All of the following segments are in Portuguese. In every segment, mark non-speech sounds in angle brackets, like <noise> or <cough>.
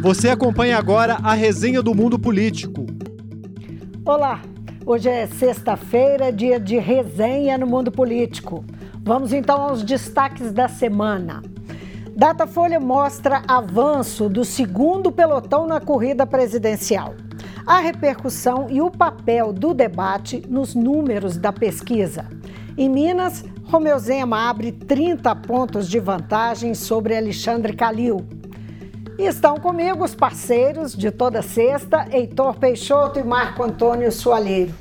Você acompanha agora a resenha do mundo político. Olá, hoje é sexta-feira, dia de resenha no mundo político. Vamos então aos destaques da semana. Datafolha mostra avanço do segundo pelotão na corrida presidencial. A repercussão e o papel do debate nos números da pesquisa. Em Minas, Romeu Zema abre 30 pontos de vantagem sobre Alexandre Calil. E estão comigo os parceiros de toda sexta, Heitor Peixoto e Marco Antônio Soalheiro.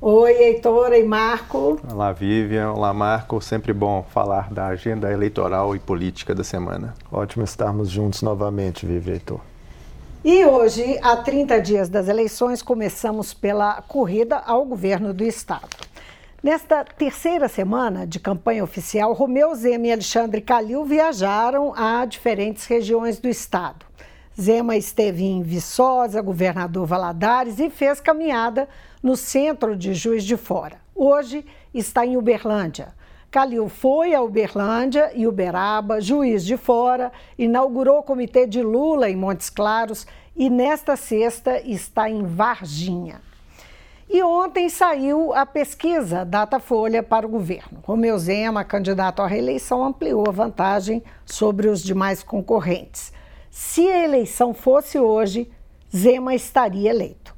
Oi, Heitor e Marco. Olá, Vivian. Olá, Marco. Sempre bom falar da agenda eleitoral e política da semana. Ótimo estarmos juntos novamente, Vivian e Heitor. E hoje, há 30 dias das eleições, começamos pela corrida ao governo do Estado. Nesta terceira semana de campanha oficial, Romeu Zema e Alexandre Calil viajaram a diferentes regiões do estado. Zema esteve em Viçosa, governador Valadares e fez caminhada no centro de Juiz de Fora. Hoje está em Uberlândia. Calil foi a Uberlândia e Uberaba, Juiz de Fora, inaugurou o comitê de Lula em Montes Claros e nesta sexta está em Varginha. E ontem saiu a pesquisa Datafolha para o governo. Romeu Zema, candidato à reeleição, ampliou a vantagem sobre os demais concorrentes. Se a eleição fosse hoje, Zema estaria eleito.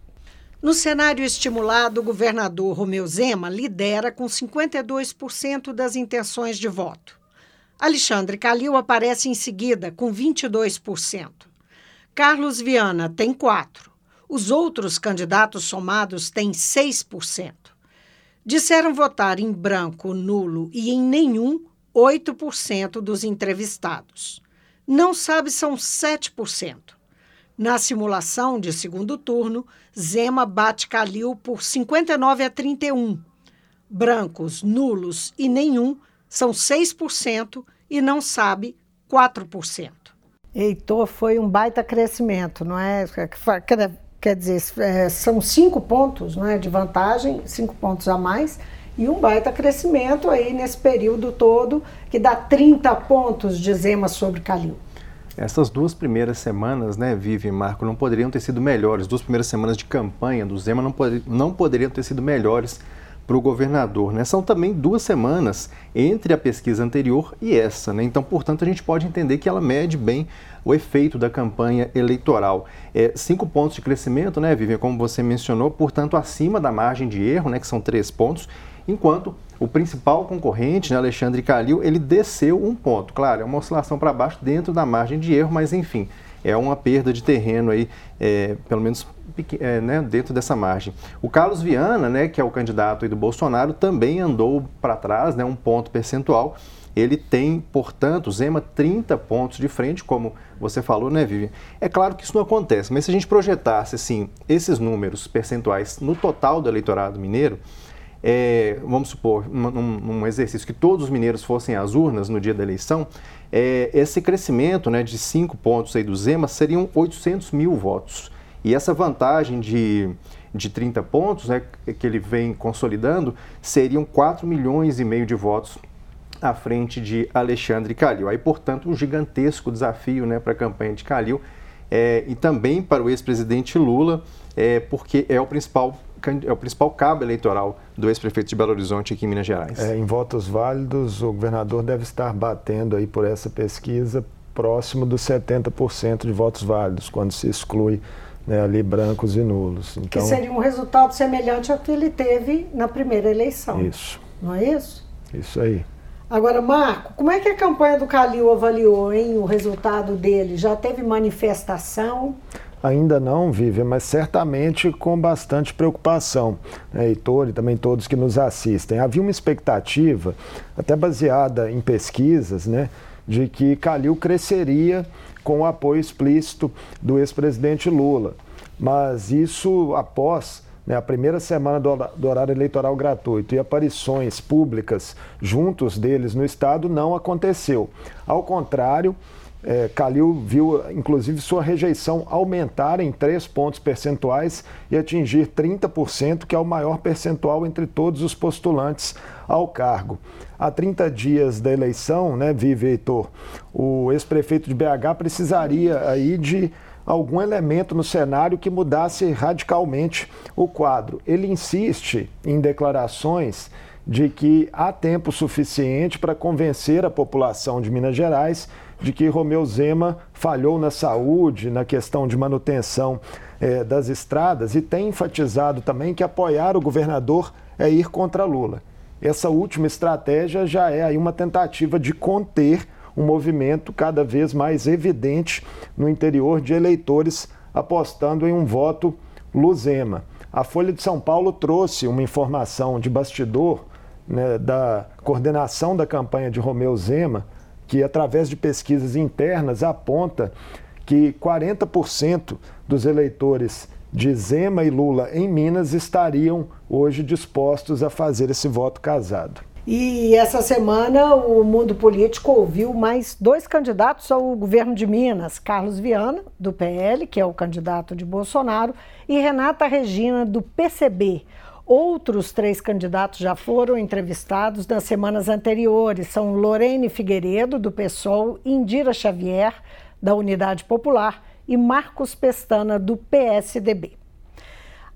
No cenário estimulado, o governador Romeu Zema lidera com 52% das intenções de voto. Alexandre Calil aparece em seguida com 22%. Carlos Viana tem 4%. Os outros candidatos somados têm 6%. Disseram votar em branco, nulo e em nenhum 8% dos entrevistados. Não sabe são 7%. Na simulação de segundo turno, Zema bate Calil por 59 a 31. Brancos, nulos e nenhum são 6% e não sabe 4%. Heitor, foi um baita crescimento, não é? Quer dizer, é, são cinco pontos né, de vantagem, cinco pontos a mais, e um baita crescimento aí nesse período todo, que dá 30 pontos de Zema sobre Calil. Essas duas primeiras semanas, né, Vivi e Marco, não poderiam ter sido melhores. Duas primeiras semanas de campanha do Zema não, pod não poderiam ter sido melhores para o governador. Né? São também duas semanas entre a pesquisa anterior e essa. Né? Então, portanto, a gente pode entender que ela mede bem o efeito da campanha eleitoral. É, cinco pontos de crescimento, né, Vivian, como você mencionou, portanto, acima da margem de erro, né, que são três pontos, enquanto o principal concorrente, né, Alexandre Calil, ele desceu um ponto. Claro, é uma oscilação para baixo dentro da margem de erro, mas enfim, é uma perda de terreno aí, é, pelo menos é, né, dentro dessa margem. O Carlos Viana, né, que é o candidato do Bolsonaro, também andou para trás, né, um ponto percentual. Ele tem, portanto, Zema 30 pontos de frente, como você falou, né, Vivian? É claro que isso não acontece, mas se a gente projetasse assim, esses números percentuais no total do eleitorado mineiro, é, vamos supor, num, num, exercício que todos os mineiros fossem às urnas no dia da eleição, é, esse crescimento né, de 5 pontos aí do Zema seriam 800 mil votos. E essa vantagem de, de 30 pontos, né, que ele vem consolidando, seriam 4 milhões e meio de votos à frente de Alexandre Calil. Aí, portanto, um gigantesco desafio né, para a campanha de Calil é, e também para o ex-presidente Lula, é, porque é o principal é o principal cabo eleitoral do ex-prefeito de Belo Horizonte aqui em Minas Gerais. É, em votos válidos, o governador deve estar batendo aí por essa pesquisa próximo dos 70% de votos válidos, quando se exclui né, ali brancos e nulos. Então, que seria um resultado semelhante ao que ele teve na primeira eleição. Isso. Não é isso? Isso aí. Agora, Marco, como é que a campanha do Calil avaliou hein, o resultado dele? Já teve manifestação? Ainda não, Vivian, mas certamente com bastante preocupação. Né, Heitor e também todos que nos assistem. Havia uma expectativa, até baseada em pesquisas, né, de que Calil cresceria com o apoio explícito do ex-presidente Lula. Mas isso após né, a primeira semana do, do, horário eleitoral gratuito e aparições públicas juntos deles no Estado não aconteceu. Ao contrário, é, Calil viu, inclusive, sua rejeição aumentar em 3 pontos percentuais e atingir 30%, que é o maior percentual entre todos os postulantes ao cargo. Há 30 dias da eleição, né, Vive Heitor, o ex-prefeito de BH precisaria aí de algum elemento no cenário que mudasse radicalmente o quadro. Ele insiste em declarações de que há tempo suficiente para convencer a população de Minas Gerais de que Romeu Zema falhou na saúde, na questão de manutenção eh, das estradas e tem enfatizado também que apoiar o governador é ir contra Lula. Essa última estratégia já é aí uma tentativa de conter um movimento cada vez mais evidente no interior de eleitores apostando em um voto Luzema. A Folha de São Paulo trouxe uma informação de bastidor né, da coordenação da campanha de Romeu Zema, que através de pesquisas internas aponta que 40% dos eleitores de Zema e Lula em Minas estariam hoje dispostos a fazer esse voto casado. E essa semana o mundo político ouviu mais dois candidatos ao governo de Minas: Carlos Viana, do PL, que é o candidato de Bolsonaro, e Renata Regina, do PCB. Outros três candidatos já foram entrevistados nas semanas anteriores. São Lorene Figueiredo, do PSOL, Indira Xavier, da Unidade Popular, e Marcos Pestana, do PSDB.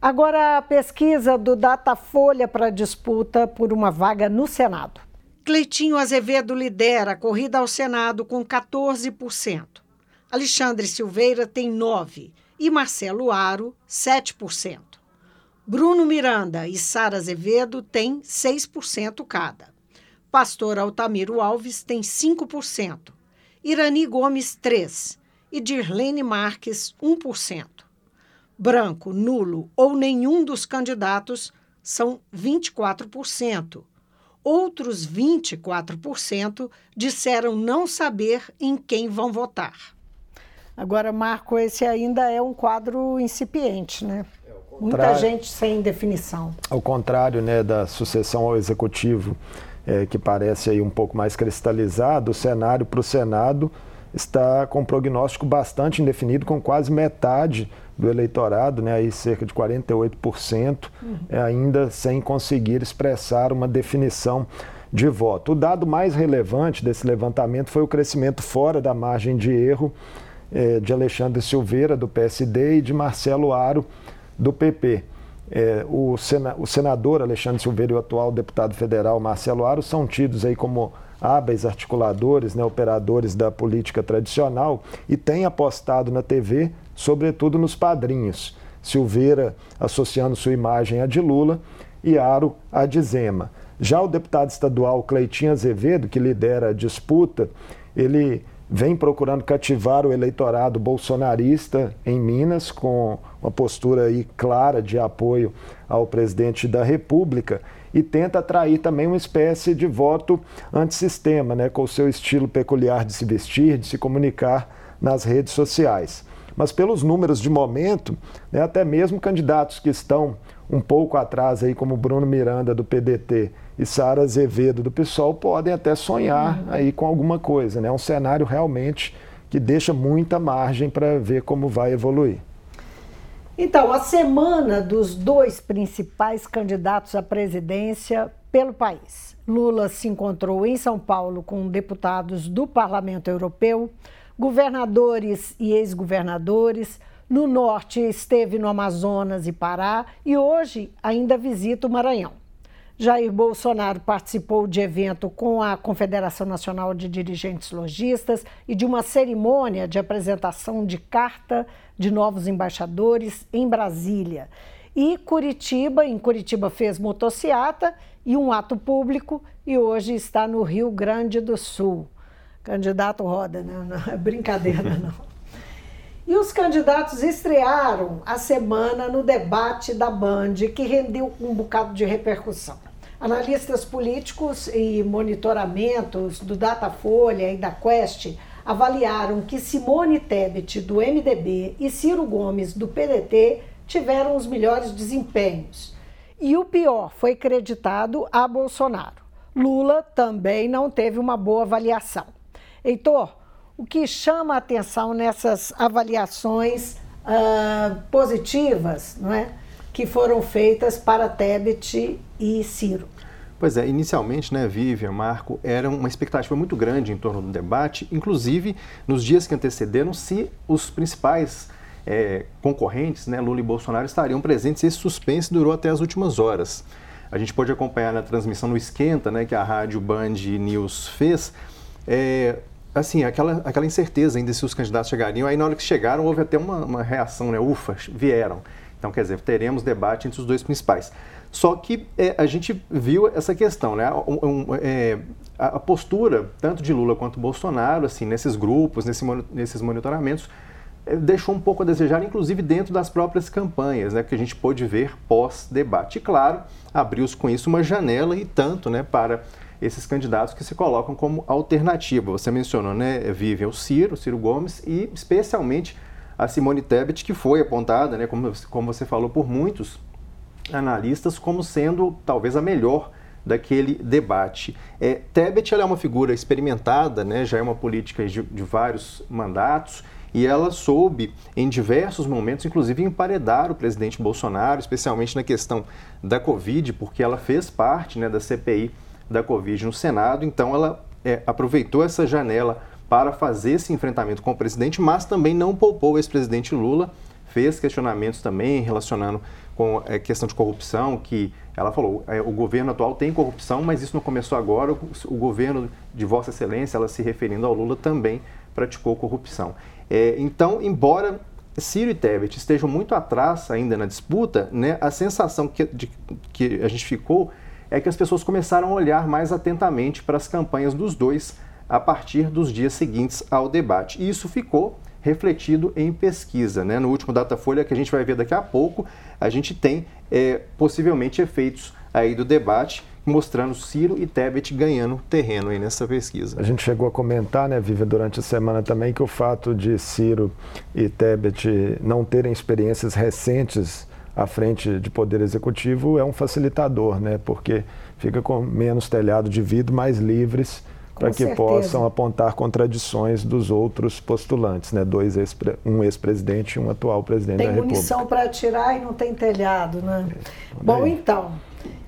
Agora, a pesquisa do Datafolha para disputa por uma vaga no Senado. Cleitinho Azevedo lidera a corrida ao Senado com 14%. Alexandre Silveira tem 9% e Marcelo Aro, 7%. Bruno Miranda e Sara Azevedo têm 6% cada. Pastor Altamiro Alves tem 5%. Irani Gomes, 3%. E Dirlene Marques, 1%. Branco, nulo ou nenhum dos candidatos são 24%. Outros 24% disseram não saber em quem vão votar. Agora, Marco, esse ainda é um quadro incipiente, né? Muita gente sem definição. Ao contrário né, da sucessão ao executivo, é, que parece aí um pouco mais cristalizado, o cenário para o Senado está com um prognóstico bastante indefinido, com quase metade do eleitorado, né, aí cerca de 48%, uhum. é, ainda sem conseguir expressar uma definição de voto. O dado mais relevante desse levantamento foi o crescimento fora da margem de erro é, de Alexandre Silveira, do PSD, e de Marcelo Aro, do PP. É, o, sena, o, senador Alexandre Silveira e o atual deputado federal Marcelo Aro são tidos aí como hábeis articuladores, né, operadores da política tradicional e têm apostado na TV, sobretudo nos padrinhos. Silveira associando sua imagem à de Lula e Aro à de Zema. Já o deputado estadual Cleitinho Azevedo, que lidera a disputa, ele vem procurando cativar o eleitorado bolsonarista em Minas, com uma postura aí clara de apoio ao presidente da República, e tenta atrair também uma espécie de voto antissistema, né, com o seu estilo peculiar de se vestir, de se comunicar nas redes sociais. Mas pelos números de momento, né, até mesmo candidatos que estão um pouco atrás aí, como Bruno Miranda do PDT e Sara Azevedo do PSOL, podem até sonhar uhum. aí com alguma coisa. Né? É um cenário realmente que deixa muita margem para ver como vai evoluir. Então, a semana dos dois principais candidatos à presidência pelo país. Lula se encontrou em São Paulo com deputados do Parlamento Europeu, governadores e ex-governadores, no norte, esteve no Amazonas e Pará e hoje ainda visita o Maranhão. Jair Bolsonaro participou de evento com a Confederação Nacional de Dirigentes Logistas e de uma cerimônia de apresentação de carta de novos embaixadores em Brasília. E Curitiba, em Curitiba fez motociata e um ato público e hoje está no Rio Grande do Sul. Candidato roda, né? Não é brincadeira, não. <laughs> E os candidatos estrearam a semana no debate da Band, que rendeu um bocado de repercussão. Analistas políticos e monitoramentos do Datafolha e da Quest avaliaram que Simone Tebet, do MDB, e Ciro Gomes, do PDT, tiveram os melhores desempenhos. E o pior foi creditado a Bolsonaro. Lula também não teve uma boa avaliação. Heitor, o que chama a atenção nessas avaliações uh, positivas não é? Que foram feitas para Tebet e Ciro? Pois é, inicialmente, né, Vivian, Marco, era uma expectativa muito grande em torno do debate, inclusive nos dias que antecederam, se os principais é, concorrentes, né, Lula e Bolsonaro, estariam presentes. Esse suspense durou até as últimas horas. A gente pôde acompanhar na transmissão no Esquenta, né, que a rádio Band News fez, é, assim, aquela, aquela incerteza ainda se os candidatos chegariam. Aí na hora que chegaram houve até uma, uma reação, né, ufa, vieram. Então, quer dizer, teremos debate entre os dois principais. Só que é, a gente viu essa questão, né? Um, um, é, a postura tanto de Lula quanto Bolsonaro, assim, nesses grupos, nesse, nesses monitoramentos, é, deixou um pouco a desejar, inclusive dentro das próprias campanhas, né, que a gente pôde ver pós-debate. E claro, abriu-se com isso uma janela e tanto né, para esses candidatos que se colocam como alternativa. Você mencionou, né, Vivian, o Ciro, o Ciro Gomes e especialmente a Simone Tebet, que foi apontada, né, como, como você falou, por muitos analistas como sendo talvez a melhor daquele debate. É, Tebet é uma figura experimentada, né, já é uma política de, de vários mandatos, e ela soube, em diversos momentos, inclusive emparedar o presidente Bolsonaro, especialmente na questão da Covid, porque ela fez parte né, da CPI da Covid no Senado, então ela é, aproveitou essa janela para fazer esse enfrentamento com o presidente, mas também não poupou o ex-presidente Lula, fez questionamentos também relacionando com a é, questão de corrupção, que ela falou, é, o governo atual tem corrupção, mas isso não começou agora, o, o governo de Vossa Excelência, ela se referindo ao Lula, também praticou corrupção. É, então, embora Ciro e Tebet estejam muito atrás ainda na disputa, né, a sensação que, de, que a gente ficou é que as pessoas começaram a olhar mais atentamente para as campanhas dos dois a partir dos dias seguintes ao debate. E isso ficou refletido em pesquisa. Né? No último Datafolha, que a gente vai ver daqui a pouco, a gente tem é, possivelmente efeitos aí do debate mostrando Ciro e Tebet ganhando terreno aí nessa pesquisa. A gente chegou a comentar, né, Viva, durante a semana também, que o fato de Ciro e Tebet não terem experiências recentes à frente de poder executivo é um facilitador, né, porque fica com menos telhado de vidro, mais livres para que certeza. possam apontar contradições dos outros postulantes, né? Dois ex um ex-presidente e um atual presidente tem da República. Tem munição para atirar e não tem telhado, né? É, Bom, então,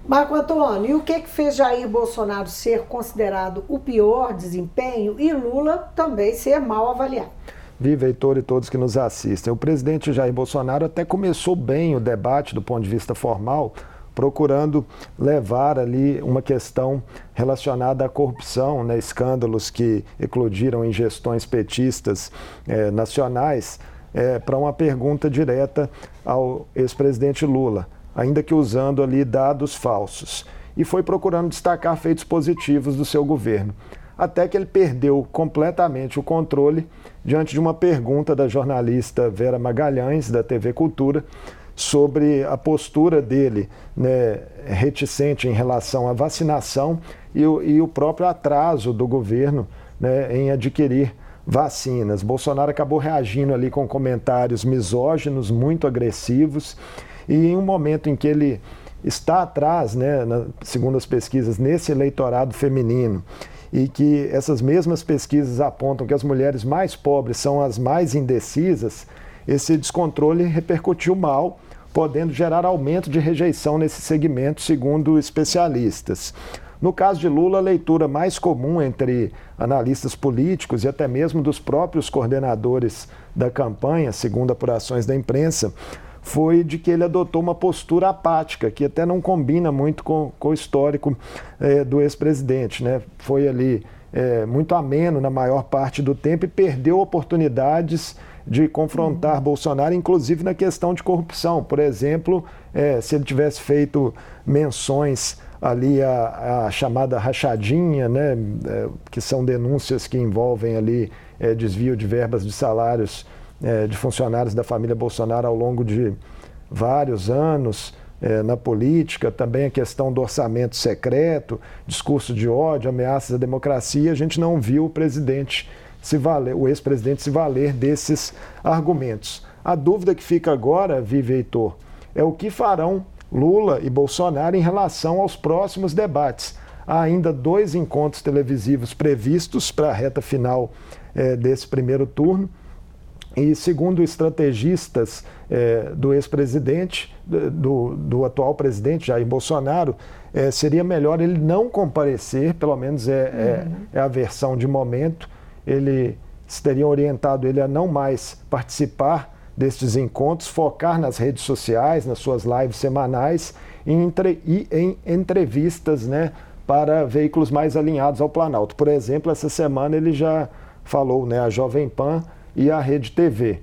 Marco Antônio, e o que, que fez Jair Bolsonaro ser considerado o pior desempenho e Lula também ser mal avaliado? Viva, Heitor e todos que nos assistem. O presidente Jair Bolsonaro até começou bem o debate do ponto de vista formal, procurando levar ali uma questão relacionada à corrupção, né, escândalos que eclodiram em gestões petistas eh, nacionais, eh, para uma pergunta direta ao ex-presidente Lula ainda que usando ali dados falsos, e foi procurando destacar feitos positivos do seu governo, até que ele perdeu completamente o controle diante de uma pergunta da jornalista Vera Magalhães, da TV Cultura, sobre a postura dele né, reticente em relação à vacinação e o, e o próprio atraso do governo né, em adquirir vacinas. Bolsonaro acabou reagindo ali com comentários misóginos, muito agressivos e em um momento em que ele está atrás, né, na, segundo as pesquisas, nesse eleitorado feminino, e que essas mesmas pesquisas apontam que as mulheres mais pobres são as mais indecisas, esse descontrole repercutiu mal, podendo gerar aumento de rejeição nesse segmento, segundo especialistas. No caso de Lula, a leitura mais comum entre analistas políticos e até mesmo dos próprios coordenadores da campanha, segundo apurações da imprensa, foi de que ele adotou uma postura apática, que até não combina muito com, com o histórico é, do ex-presidente. Né? Foi ali é, muito ameno na maior parte do tempo e perdeu oportunidades de confrontar uhum. Bolsonaro, inclusive na questão de corrupção. Por exemplo, é, se ele tivesse feito menções ali a, a chamada rachadinha, né, é, que são denúncias que envolvem ali é, desvio de verbas de salários é, de funcionários da família Bolsonaro ao longo de vários anos é, na política, também a questão do orçamento secreto, discurso de ódio, ameaças à democracia, a gente não viu o presidente se valer, o ex-presidente se valer desses argumentos. A dúvida que fica agora, Vive Heitor, é o que farão Lula e Bolsonaro em relação aos próximos debates. Há ainda dois encontros televisivos previstos para a reta final é, desse primeiro turno. E segundo estrategistas é, do ex-presidente, do, do, atual presidente Jair Bolsonaro, é, seria melhor ele não comparecer, pelo menos é, é, uhum. é, a versão de momento. Ele teria orientado ele a não mais participar destes encontros, focar nas redes sociais, nas suas lives semanais e, entre, e em entrevistas né, para veículos mais alinhados ao Planalto. Por exemplo, essa semana ele já falou né, a Jovem Pan e a Rede TV.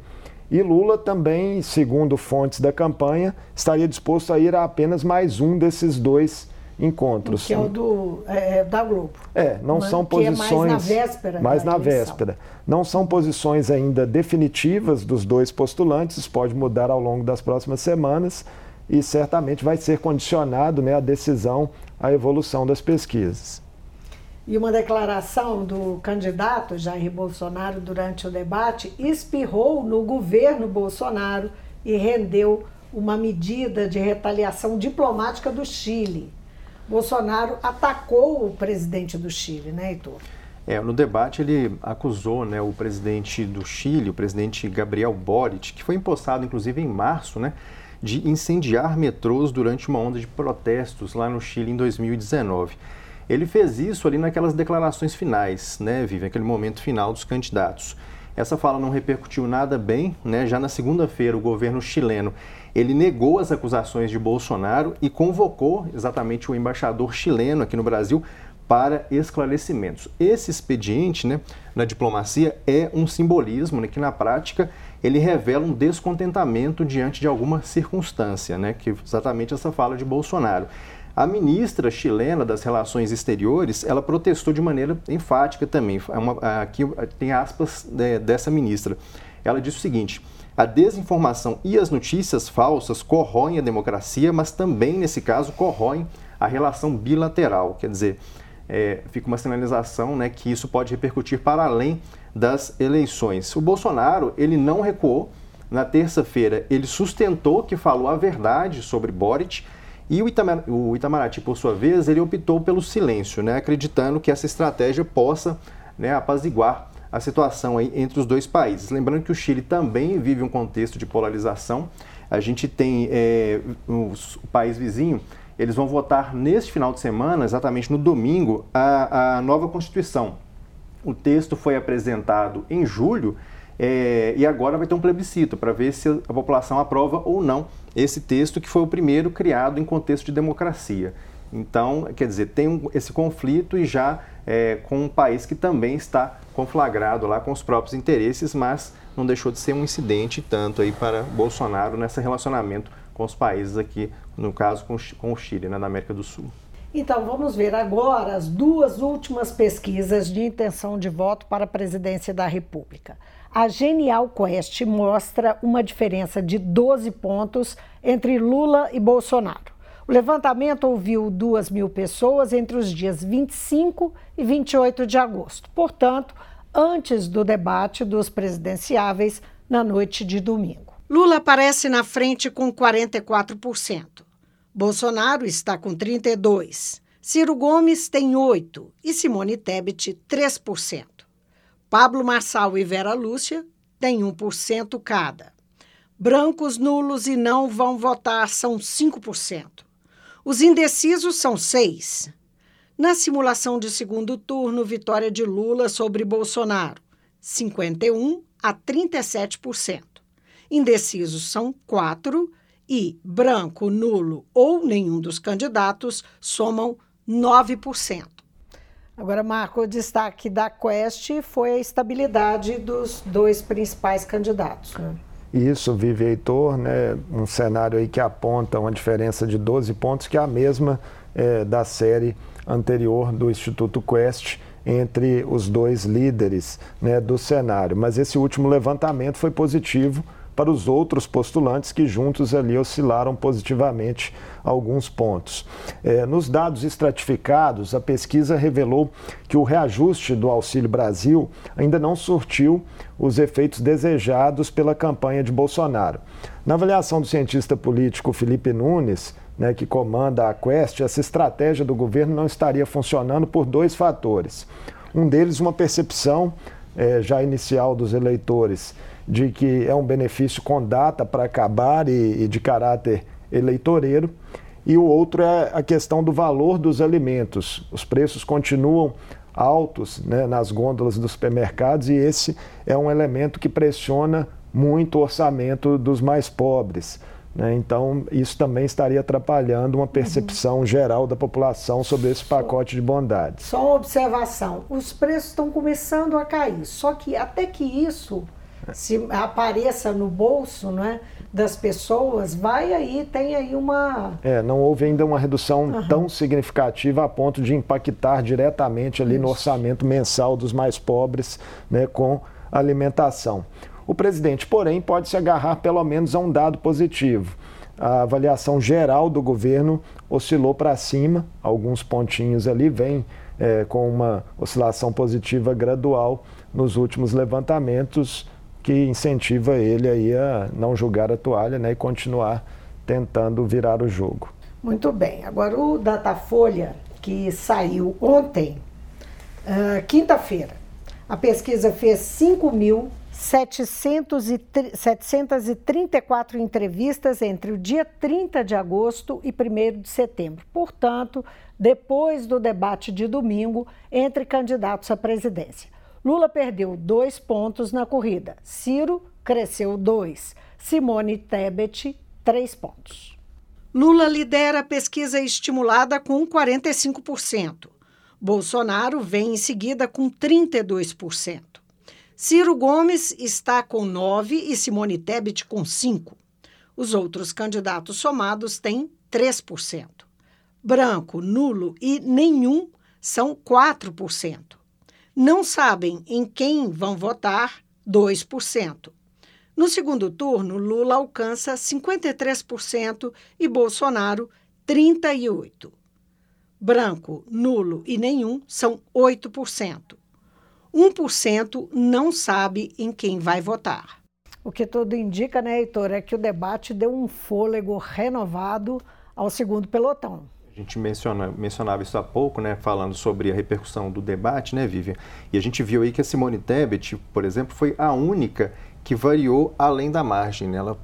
E Lula também, segundo fontes da campanha, estaria disposto a ir a apenas mais um desses dois encontros. Que é o do, é, é da Globo. É, não são posições. É mais na véspera. Mais na véspera. Não são posições ainda definitivas dos dois postulantes, isso pode mudar ao longo das próximas semanas e certamente vai ser condicionado né, a decisão à evolução das pesquisas. E uma declaração do candidato Jair Bolsonaro durante o debate espirrou no governo Bolsonaro e rendeu uma medida de retaliação diplomática do Chile. Bolsonaro atacou o presidente do Chile, né, Heitor? É, no debate ele acusou né, o presidente do Chile, o presidente Gabriel Boric, que foi impostado inclusive em março, né, de incendiar metrôs durante uma onda de protestos lá no Chile em 2019. Ele fez isso ali naquelas declarações finais, né, Vive, aquele momento final dos candidatos. Essa fala não repercutiu nada bem, né? Já na segunda-feira, o governo chileno ele negou as acusações de Bolsonaro e convocou exatamente o embaixador chileno aqui no Brasil para esclarecimentos. Esse expediente, né, na diplomacia é um simbolismo, né, que na prática ele revela um descontentamento diante de alguma circunstância, né, que exatamente essa fala de Bolsonaro. A ministra chilena das Relações Exteriores, ela protestou de maneira enfática também. É aqui tem aspas de, dessa ministra. Ela disse o seguinte: a desinformação e as notícias falsas corroem a democracia, mas também, nesse caso, corroem a relação bilateral. Quer dizer, é, fica uma sinalização né, que isso pode repercutir para além das eleições. O Bolsonaro ele não recuou. Na terça-feira, ele sustentou que falou a verdade sobre Boric e o, Itamar, o Itamaraty, por sua vez, ele optou pelo silêncio, né, acreditando que essa estratégia possa né, apaziguar a situação aí entre os dois países. Lembrando que o Chile também vive um contexto de polarização. A gente tem é, o país vizinho, eles vão votar neste final de semana, exatamente no domingo, a, a nova Constituição. O texto foi apresentado em julho é, e agora vai ter um plebiscito para ver se a população aprova ou não esse texto, que foi o primeiro criado em contexto de democracia. Então, quer dizer, tem um, esse conflito e já é, com um país que também está conflagrado lá com os próprios interesses, mas não deixou de ser um incidente tanto aí para Bolsonaro nesse relacionamento com os países aqui, no caso com, com o Chile, né, na América do Sul. Então, vamos ver agora as duas últimas pesquisas de intenção de voto para a presidência da República. A Genial Quest mostra uma diferença de 12 pontos entre Lula e Bolsonaro. O levantamento ouviu 2 mil pessoas entre os dias 25 e 28 de agosto, portanto, antes do debate dos presidenciáveis na noite de domingo. Lula aparece na frente com 44%. Bolsonaro está com 32%. Ciro Gomes tem 8% e Simone Tebet 3%. Pablo Marçal e Vera Lúcia têm 1% cada. Brancos, nulos e não vão votar são 5%. Os indecisos são 6%. Na simulação de segundo turno, vitória de Lula sobre Bolsonaro, 51% a 37%. Indecisos são 4% e branco, nulo ou nenhum dos candidatos somam 9%. Agora, Marco, o destaque da Quest foi a estabilidade dos dois principais candidatos. Né? Isso, Vive Heitor, né, um cenário aí que aponta uma diferença de 12 pontos, que é a mesma é, da série anterior do Instituto Quest entre os dois líderes né, do cenário. Mas esse último levantamento foi positivo para os outros postulantes que juntos ali oscilaram positivamente alguns pontos. É, nos dados estratificados, a pesquisa revelou que o reajuste do Auxílio Brasil ainda não surtiu os efeitos desejados pela campanha de Bolsonaro. Na avaliação do cientista político Felipe Nunes, né, que comanda a Quest, essa estratégia do governo não estaria funcionando por dois fatores. Um deles, uma percepção é, já inicial dos eleitores de que é um benefício com data para acabar e, e de caráter eleitoreiro. E o outro é a questão do valor dos alimentos. Os preços continuam altos né, nas gôndolas dos supermercados e esse é um elemento que pressiona muito o orçamento dos mais pobres. Né? Então, isso também estaria atrapalhando uma percepção uhum. geral da população sobre esse pacote de bondades. Só uma observação: os preços estão começando a cair, só que até que isso se apareça no bolso né, das pessoas, vai aí, tem aí uma. É, não houve ainda uma redução uhum. tão significativa a ponto de impactar diretamente ali Isso. no orçamento mensal dos mais pobres né, com alimentação. O presidente, porém, pode se agarrar pelo menos a um dado positivo. A avaliação geral do governo oscilou para cima, alguns pontinhos ali, vem é, com uma oscilação positiva gradual nos últimos levantamentos, que incentiva ele aí a não jogar a toalha né, e continuar tentando virar o jogo. Muito bem. Agora, o Datafolha, que saiu ontem, uh, quinta-feira, a pesquisa fez 5 mil 734 entrevistas entre o dia 30 de agosto e 1 de setembro. Portanto, depois do debate de domingo entre candidatos à presidência. Lula perdeu dois pontos na corrida. Ciro cresceu dois. Simone Tebet, três pontos. Lula lidera a pesquisa estimulada com 45%. Bolsonaro vem em seguida com 32%. Ciro Gomes está com 9 e Simone Tebet com 5. Os outros candidatos somados têm 3%. Branco, nulo e nenhum são 4%. Não sabem em quem vão votar 2%. No segundo turno, Lula alcança 53% e Bolsonaro 38%. Branco, nulo e nenhum são 8%. 1% não sabe em quem vai votar. O que tudo indica, né, Heitor, é que o debate deu um fôlego renovado ao segundo pelotão. A gente menciona, mencionava isso há pouco, né, falando sobre a repercussão do debate, né, Vivian? E a gente viu aí que a Simone Tebet, por exemplo, foi a única que variou além da margem. Né? Ela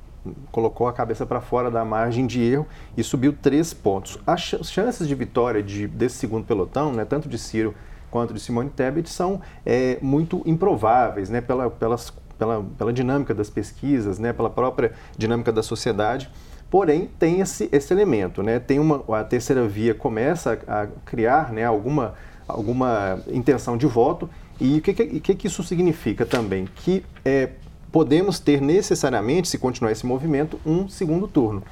colocou a cabeça para fora da margem de erro e subiu três pontos. As chances de vitória de, desse segundo pelotão, né, tanto de Ciro quanto de Simone Tebet são é, muito improváveis, né, pela, pelas, pela, pela dinâmica das pesquisas, né, pela própria dinâmica da sociedade. Porém, tem esse, esse elemento, né? Tem uma, a terceira via começa a, a criar né, alguma, alguma intenção de voto. E o que, que, que isso significa também? Que é, podemos ter necessariamente, se continuar esse movimento, um segundo turno.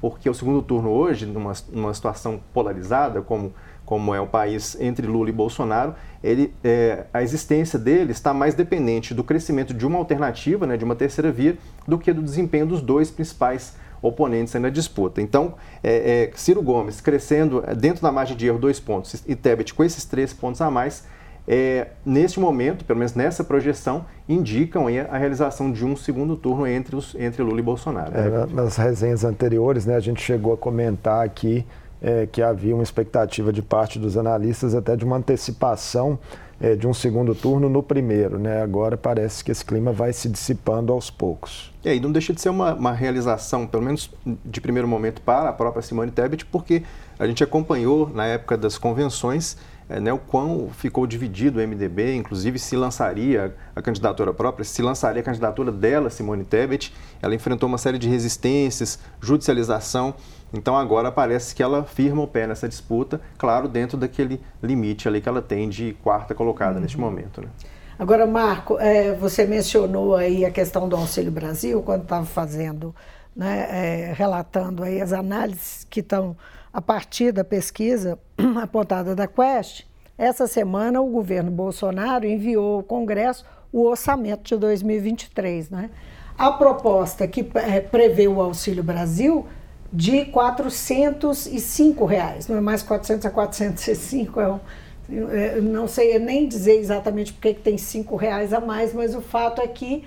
Porque o segundo turno hoje, numa, numa situação polarizada, como como é o país entre Lula e Bolsonaro, ele, é, a existência dele está mais dependente do crescimento de uma alternativa, né, de uma terceira via, do que do desempenho dos dois principais oponentes na disputa. Então, é, é, Ciro Gomes crescendo é, dentro da margem de erro dois pontos e Tebet com esses três pontos a mais, é, neste momento, pelo menos nessa projeção, indicam a realização de um segundo turno entre, os, entre Lula e Bolsonaro. É, nas resenhas anteriores, né, a gente chegou a comentar aqui é, que havia uma expectativa de parte dos analistas até de uma antecipação é, de um segundo turno no primeiro. Né? Agora parece que esse clima vai se dissipando aos poucos. É, e não deixa de ser uma, uma realização, pelo menos de primeiro momento, para a própria Simone Tebet, porque a gente acompanhou na época das convenções é, né, o quão ficou dividido o MDB, inclusive se lançaria a candidatura própria, se lançaria a candidatura dela, Simone Tebet. Ela enfrentou uma série de resistências, judicialização. Então agora parece que ela firma o pé nessa disputa, claro, dentro daquele limite ali que ela tem de quarta colocada uhum. neste momento. Né? Agora, Marco, é, você mencionou aí a questão do Auxílio Brasil, quando estava fazendo, né, é, relatando aí as análises que estão a partir da pesquisa <clears throat> apontada da Quest. Essa semana, o governo Bolsonaro enviou ao Congresso o orçamento de 2023. Né? A proposta que é, prevê o Auxílio Brasil de 405 reais, não é mais 400 a 405, é um, é, não sei nem dizer exatamente porque que tem R$ reais a mais, mas o fato é que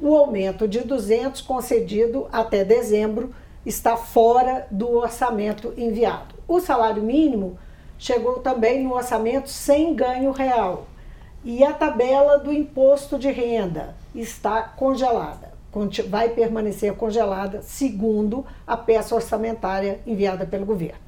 o aumento de 200 concedido até dezembro está fora do orçamento enviado. O salário mínimo chegou também no orçamento sem ganho real. E a tabela do imposto de renda está congelada, vai permanecer congelada, segundo a peça orçamentária enviada pelo governo.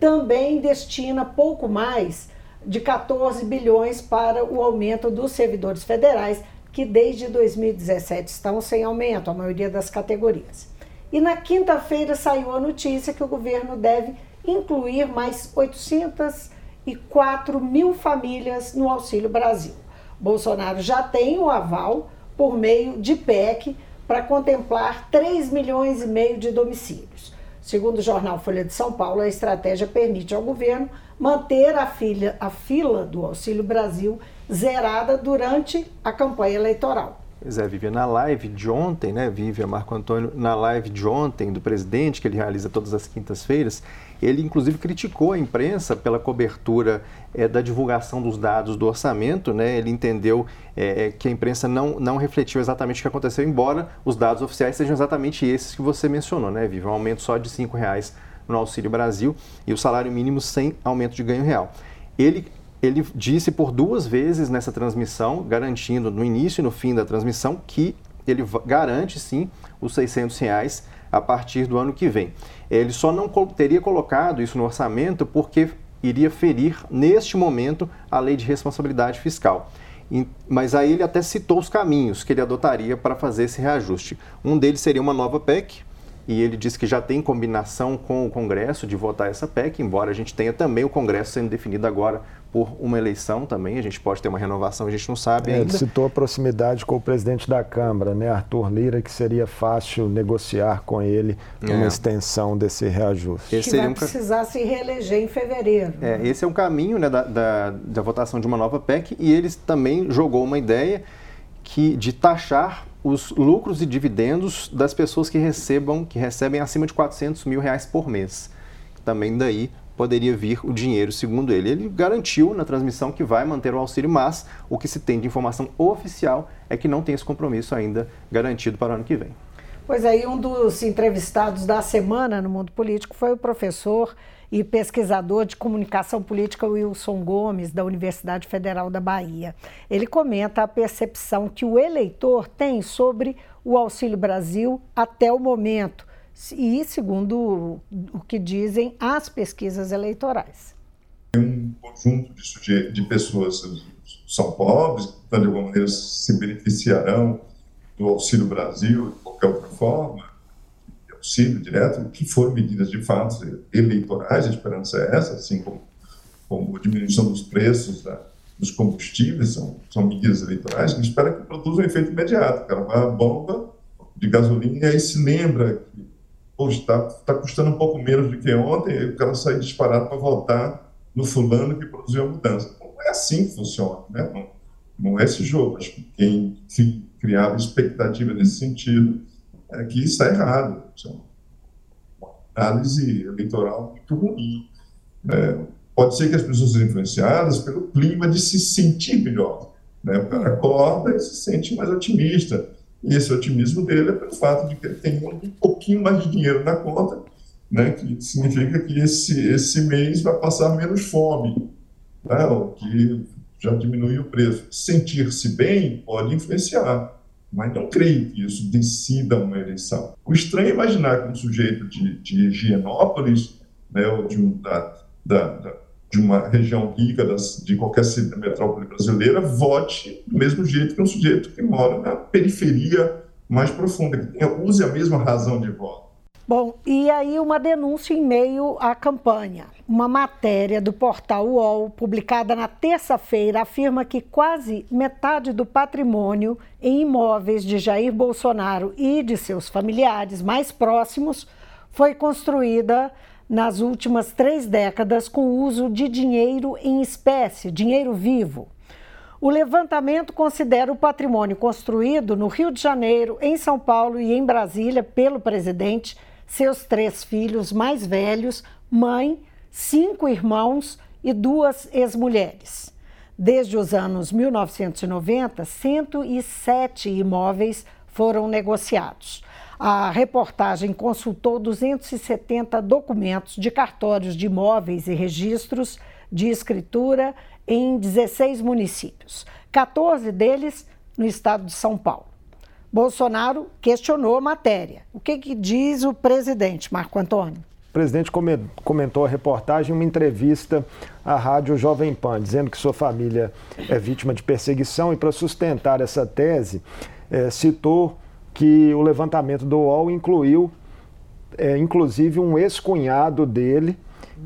Também destina pouco mais de 14 bilhões para o aumento dos servidores federais, que desde 2017 estão sem aumento, a maioria das categorias. E na quinta-feira saiu a notícia que o governo deve incluir mais 804 mil famílias no Auxílio Brasil. Bolsonaro já tem o aval por meio de PEC para contemplar 3 milhões e meio de domicílios. Segundo o jornal Folha de São Paulo, a estratégia permite ao governo manter a, filha, a fila do Auxílio Brasil zerada durante a campanha eleitoral. Pois é, Vivian, na live de ontem, né, Vivian, Marco Antônio, na live de ontem do presidente, que ele realiza todas as quintas-feiras, ele inclusive criticou a imprensa pela cobertura é, da divulgação dos dados do orçamento, né, ele entendeu é, que a imprensa não, não refletiu exatamente o que aconteceu, embora os dados oficiais sejam exatamente esses que você mencionou, né, Vivian, um aumento só de R$ reais no Auxílio Brasil e o salário mínimo sem aumento de ganho real. Ele ele disse por duas vezes nessa transmissão, garantindo no início e no fim da transmissão, que ele garante sim os 600 reais a partir do ano que vem. Ele só não teria colocado isso no orçamento porque iria ferir, neste momento, a lei de responsabilidade fiscal. Mas aí ele até citou os caminhos que ele adotaria para fazer esse reajuste. Um deles seria uma nova PEC, e ele disse que já tem combinação com o Congresso de votar essa PEC, embora a gente tenha também o Congresso sendo definido agora por uma eleição também, a gente pode ter uma renovação, a gente não sabe é, ainda. Ele citou a proximidade com o presidente da Câmara, né, Arthur Lira, que seria fácil negociar com ele uma é. extensão desse reajuste. Esse que vai um... precisar se reeleger em fevereiro. É, esse é um caminho né, da, da, da votação de uma nova PEC e ele também jogou uma ideia que, de taxar os lucros e dividendos das pessoas que recebam, que recebem acima de 400 mil reais por mês. Também daí poderia vir o dinheiro, segundo ele. Ele garantiu na transmissão que vai manter o auxílio, mas o que se tem de informação oficial é que não tem esse compromisso ainda garantido para o ano que vem. Pois aí, um dos entrevistados da semana no mundo político foi o professor e pesquisador de comunicação política Wilson Gomes, da Universidade Federal da Bahia. Ele comenta a percepção que o eleitor tem sobre o Auxílio Brasil até o momento, e segundo o que dizem as pesquisas eleitorais. Um conjunto de, de pessoas são pobres, então, de alguma maneira se beneficiarão do Auxílio Brasil de qualquer outra forma, auxílio direto, que foram medidas de fato eleitorais, a esperança é essa, assim como, como a diminuição dos preços da, dos combustíveis, são, são medidas eleitorais que espera que produzam um efeito imediato. O cara à bomba de gasolina e aí se lembra que está tá custando um pouco menos do que ontem, e o cara sai disparado para voltar no fulano que produziu a mudança. Não é assim que funciona, né? não, não é esse jogo. Acho que quem criava expectativa nesse sentido é que está errado. Isso é uma análise eleitoral muito ruim. É, pode ser que as pessoas sejam influenciadas pelo clima de se sentir melhor. Né? O cara acorda e se sente mais otimista. E esse otimismo dele é pelo fato de que ele tem um pouquinho mais de dinheiro na conta, né? que significa que esse, esse mês vai passar menos fome, né? que já diminuiu o preço. Sentir-se bem pode influenciar mas não creio que isso decida uma eleição. O estranho é imaginar que um sujeito de, de Higienópolis, né, ou de, um, da, da, de uma região rica das, de qualquer metrópole brasileira, vote do mesmo jeito que um sujeito que mora na periferia mais profunda, que tenha, use a mesma razão de voto. Bom, e aí uma denúncia em meio à campanha. Uma matéria do portal UOL, publicada na terça-feira, afirma que quase metade do patrimônio em imóveis de Jair Bolsonaro e de seus familiares mais próximos foi construída nas últimas três décadas com o uso de dinheiro em espécie, dinheiro vivo. O levantamento considera o patrimônio construído no Rio de Janeiro, em São Paulo e em Brasília pelo presidente seus três filhos mais velhos, mãe, cinco irmãos e duas ex-mulheres. Desde os anos 1990, 107 imóveis foram negociados. A reportagem consultou 270 documentos de cartórios de imóveis e registros de escritura em 16 municípios, 14 deles no estado de São Paulo. Bolsonaro questionou a matéria. O que, que diz o presidente, Marco Antônio? O presidente comentou a reportagem em uma entrevista à rádio Jovem Pan, dizendo que sua família é vítima de perseguição e, para sustentar essa tese, é, citou que o levantamento do UOL incluiu, é, inclusive, um ex-cunhado dele,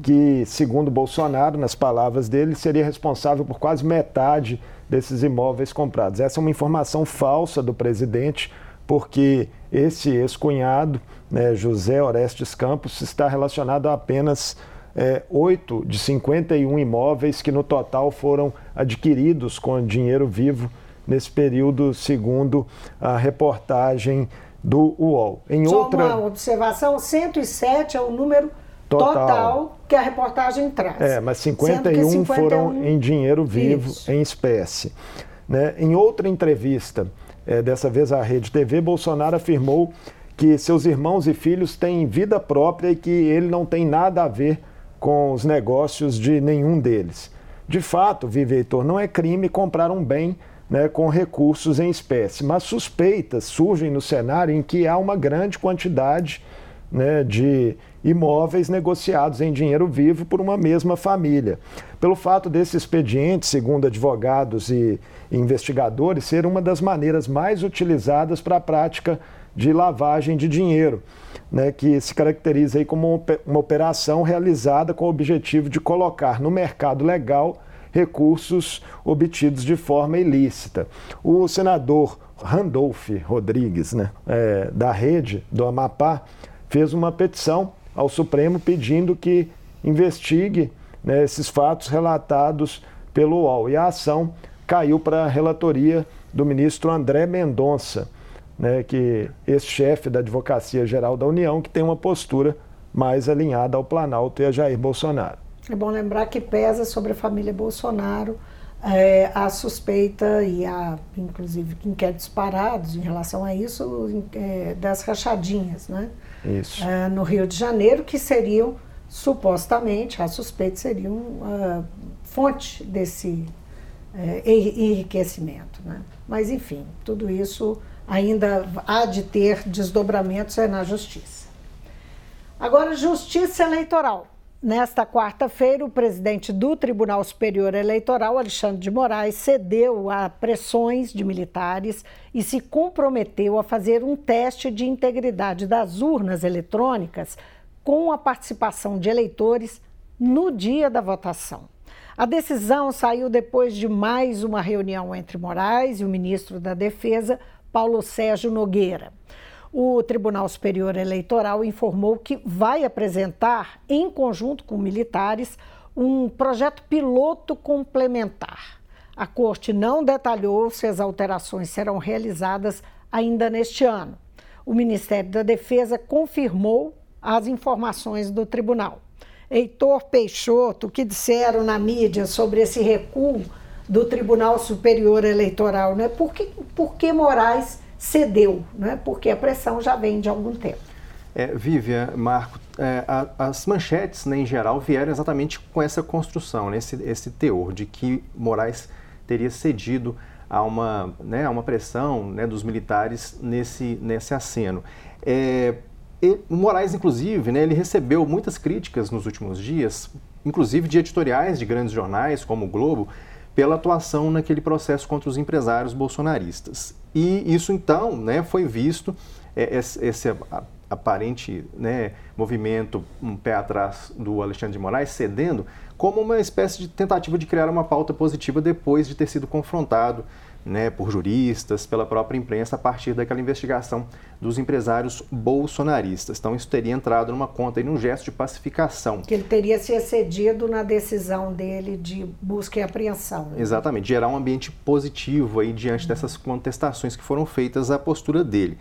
que, segundo Bolsonaro, nas palavras dele, seria responsável por quase metade desses imóveis comprados. Essa é uma informação falsa do presidente, porque esse ex-cunhado, né, José Orestes Campos, está relacionado a apenas é, 8 de 51 imóveis que no total foram adquiridos com dinheiro vivo nesse período, segundo a reportagem do UOL. Em Só outra... uma observação, 107 é o número total. total. que a reportagem traz. É, mas 51, 51 foram em dinheiro vivo, Isso. em espécie. Né? Em outra entrevista, é, dessa vez à Rede TV, Bolsonaro afirmou que seus irmãos e filhos têm vida própria e que ele não tem nada a ver com os negócios de nenhum deles. De fato, Vive Heitor, não é crime comprar um bem né, com recursos em espécie, mas suspeitas surgem no cenário em que há uma grande quantidade né, de imóveis negociados em dinheiro vivo por uma mesma família. Pelo fato desse expediente, segundo advogados e investigadores, ser uma das maneiras mais utilizadas para a prática de lavagem de dinheiro, né, que se caracteriza aí como uma operação realizada com o objetivo de colocar no mercado legal recursos obtidos de forma ilícita. O senador Randolph Rodrigues, né, é, da rede do Amapá, fez uma petição ao Supremo pedindo que investigue né, esses fatos relatados pelo UOL. E a ação caiu para a relatoria do ministro André Mendonça, né, que ex-chefe da Advocacia Geral da União, que tem uma postura mais alinhada ao Planalto e a Jair Bolsonaro. É bom lembrar que pesa sobre a família Bolsonaro é, a suspeita e a, inclusive, inquéritos parados em relação a isso, é, das rachadinhas, né? Isso. É, no Rio de Janeiro, que seriam, supostamente, a suspeita seriam uh, fonte desse uh, enriquecimento, né? Mas, enfim, tudo isso ainda há de ter desdobramentos é na justiça. Agora, justiça eleitoral. Nesta quarta-feira, o presidente do Tribunal Superior Eleitoral, Alexandre de Moraes, cedeu a pressões de militares e se comprometeu a fazer um teste de integridade das urnas eletrônicas com a participação de eleitores no dia da votação. A decisão saiu depois de mais uma reunião entre Moraes e o ministro da Defesa, Paulo Sérgio Nogueira o Tribunal Superior Eleitoral informou que vai apresentar, em conjunto com militares, um projeto piloto complementar. A Corte não detalhou se as alterações serão realizadas ainda neste ano. O Ministério da Defesa confirmou as informações do tribunal. Heitor Peixoto, o que disseram na mídia sobre esse recuo do Tribunal Superior Eleitoral, né? Por que, por que Moraes cedeu, né? porque a pressão já vem de algum tempo. É, Marco, é, a, as manchetes, né, em geral, vieram exatamente com essa construção, né, esse, esse teor de que Moraes teria cedido a uma, né, a uma pressão né, dos militares nesse, nesse aceno. É, e, Moraes, inclusive, né, ele recebeu muitas críticas nos últimos dias, inclusive de editoriais de grandes jornais como o Globo, pela atuação naquele processo contra os empresários bolsonaristas. E isso então né, foi visto, é, esse, aparente né, movimento, um pé atrás do Alexandre de Moraes, cedendo, como uma espécie de tentativa de criar uma pauta positiva depois de ter sido confrontado né, por juristas, pela própria imprensa, a partir daquela investigação dos empresários bolsonaristas. Então, isso teria entrado numa conta e num gesto de pacificação. Que ele teria se excedido na decisão dele de busca e apreensão. Né? Exatamente, gerar um ambiente positivo aí diante dessas contestações que foram feitas à postura dele.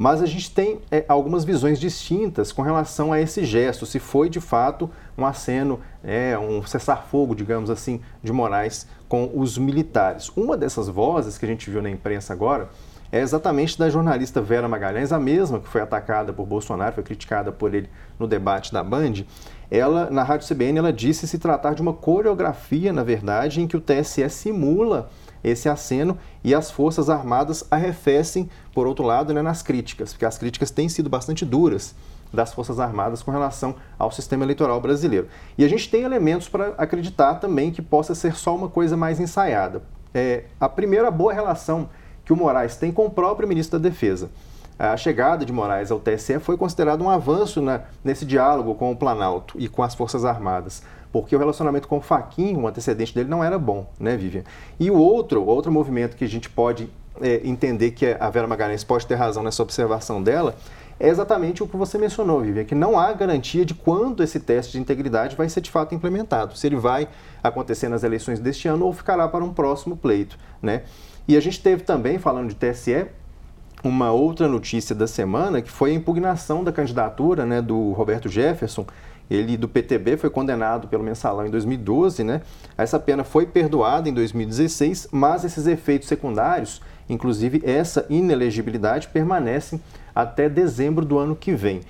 Mas a gente tem é, algumas visões distintas com relação a esse gesto, se foi de fato um aceno, é, um cessar-fogo, digamos assim, de Moraes com os militares. Uma dessas vozes que a gente viu na imprensa agora é exatamente da jornalista Vera Magalhães, a mesma que foi atacada por Bolsonaro, foi criticada por ele no debate da Band. Ela, na Rádio CBN, ela disse se tratar de uma coreografia, na verdade, em que o TSE simula esse aceno e as Forças Armadas arrefecem, por outro lado, né, nas críticas, porque as críticas têm sido bastante duras das Forças Armadas com relação ao sistema eleitoral brasileiro. E a gente tem elementos para acreditar também que possa ser só uma coisa mais ensaiada. É, a primeira boa relação que o Moraes tem com o próprio ministro da Defesa. A chegada de Moraes ao TSE foi considerado um avanço na, nesse diálogo com o Planalto e com as Forças Armadas, porque o relacionamento com o Faquin, o antecedente dele, não era bom, né, Vivian? E o outro, outro movimento que a gente pode é, entender que a Vera Magalhães pode ter razão nessa observação dela, é exatamente o que você mencionou, Vivian, que não há garantia de quando esse teste de integridade vai ser de fato implementado, se ele vai acontecer nas eleições deste ano ou ficará para um próximo pleito, né? E a gente teve também, falando de TSE, uma outra notícia da semana, que foi a impugnação da candidatura né, do Roberto Jefferson. Ele, do PTB, foi condenado pelo mensalão em 2012, né? Essa pena foi perdoada em 2016, mas esses efeitos secundários, inclusive essa inelegibilidade, permanecem até dezembro do ano que vem.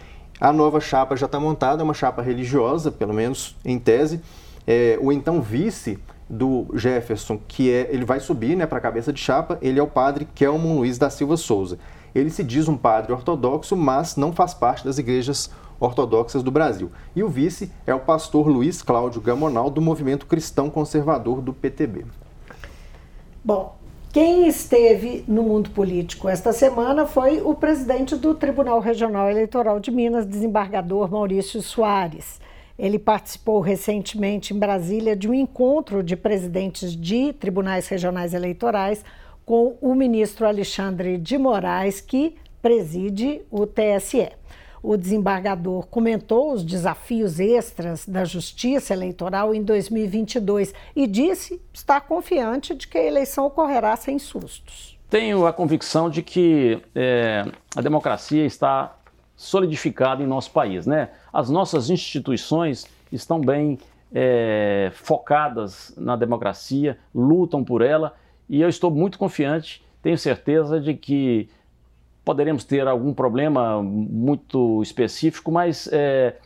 A nova chapa já está montada, é uma chapa religiosa, pelo menos em tese. É, o então vice do Jefferson, que é, ele vai subir né, para a cabeça de chapa, ele é o padre Kelmon Luiz da Silva Souza. Ele se diz um padre ortodoxo, mas não faz parte das igrejas ortodoxas do Brasil. E o vice é o pastor Luiz Cláudio Gamonal, do Movimento Cristão Conservador do PTB. Bom, quem esteve no mundo político esta semana foi o presidente do Tribunal Regional Eleitoral de Minas, desembargador Maurício Soares. Ele participou recentemente em Brasília de um encontro de presidentes de tribunais regionais eleitorais com o ministro Alexandre de Moraes, que preside o TSE. O desembargador comentou os desafios extras da justiça eleitoral em 2022 e disse estar confiante de que a eleição ocorrerá sem sustos. Tenho a convicção de que é, a democracia está solidificada em nosso país. Né? As nossas instituições estão bem é, focadas na democracia, lutam por ela e eu estou muito confiante, tenho certeza de que poderemos ter algum problema muito específico, mas é,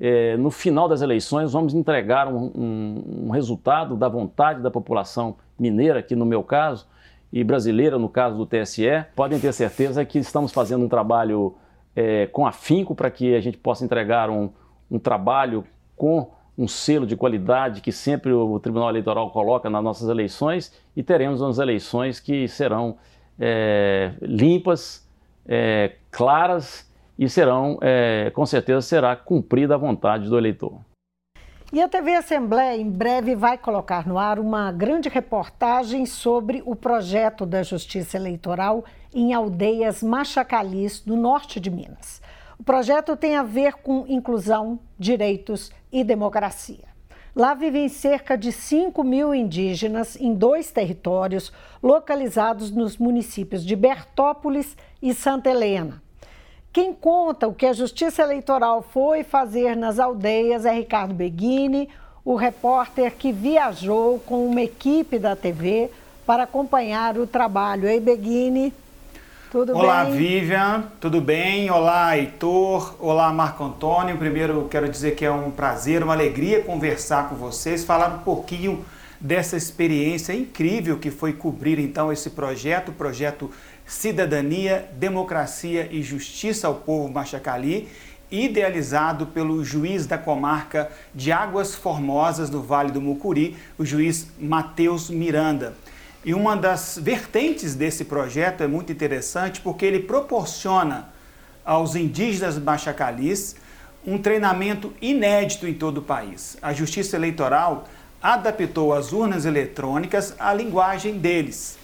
é, no final das eleições vamos entregar um, um, um, resultado da vontade da população mineira, que no meu caso, e brasileira, no caso do TSE, podem ter certeza que estamos fazendo um trabalho é, com afinco para que a gente possa entregar um, um trabalho com um selo de qualidade que sempre o Tribunal Eleitoral coloca nas nossas eleições e teremos umas eleições que serão é, limpas, é, claras e serão, é, com certeza, será cumprida a vontade do eleitor. E a TV Assembleia em breve vai colocar no ar uma grande reportagem sobre o projeto da Justiça Eleitoral em aldeias machacalis no norte de Minas. O projeto tem a ver com inclusão, direitos e democracia. Lá vivem cerca de 5 mil indígenas em dois territórios localizados nos municípios de Bertópolis e Santa Helena. Quem conta o que a Justiça Eleitoral foi fazer nas aldeias é Ricardo Beguini, o repórter que viajou com uma equipe da TV para acompanhar o trabalho. Ei, Beguini, tudo Olá, bem? Vivian, tudo bem? Olá, Heitor. Olá, Marco Antônio. Primeiro, quero dizer que é um prazer, uma alegria conversar com vocês, falar um pouquinho dessa experiência incrível que foi cobrir então esse projeto, o projeto Cidadania, Democracia e Justiça ao Povo Machacali, idealizado pelo juiz da comarca de Águas Formosas do Vale do Mucuri, o juiz Matheus Miranda. E uma das vertentes desse projeto é muito interessante porque ele proporciona aos indígenas machacalis um treinamento inédito em todo o país. A Justiça Eleitoral adaptou as urnas eletrônicas à linguagem deles.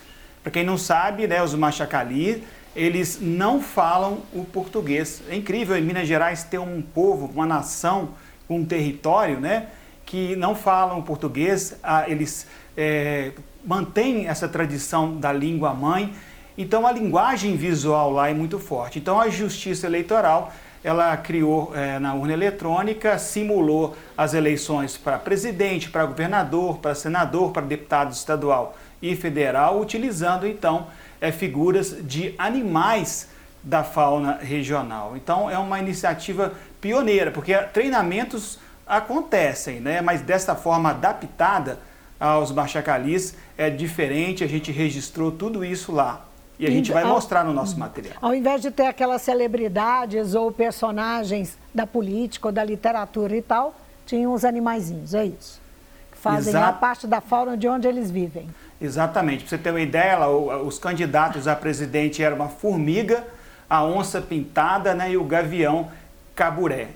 Para quem não sabe, né, os Machacali, eles não falam o português. É incrível em Minas Gerais ter um povo, uma nação, um território, né, que não falam português. Ah, eles é, mantêm essa tradição da língua mãe. Então a linguagem visual lá é muito forte. Então a Justiça Eleitoral ela criou é, na urna eletrônica, simulou as eleições para presidente, para governador, para senador, para deputado estadual e federal, utilizando então é, figuras de animais da fauna regional. Então é uma iniciativa pioneira, porque treinamentos acontecem, né? mas dessa forma adaptada aos machacalis é diferente, a gente registrou tudo isso lá. E a gente vai mostrar no nosso material. Ao invés de ter aquelas celebridades ou personagens da política ou da literatura e tal, tinham os animaizinhos, é isso. Que fazem Exato. a parte da fauna de onde eles vivem. Exatamente. Para você ter uma ideia, os candidatos a presidente eram uma formiga, a onça pintada né, e o gavião caburé.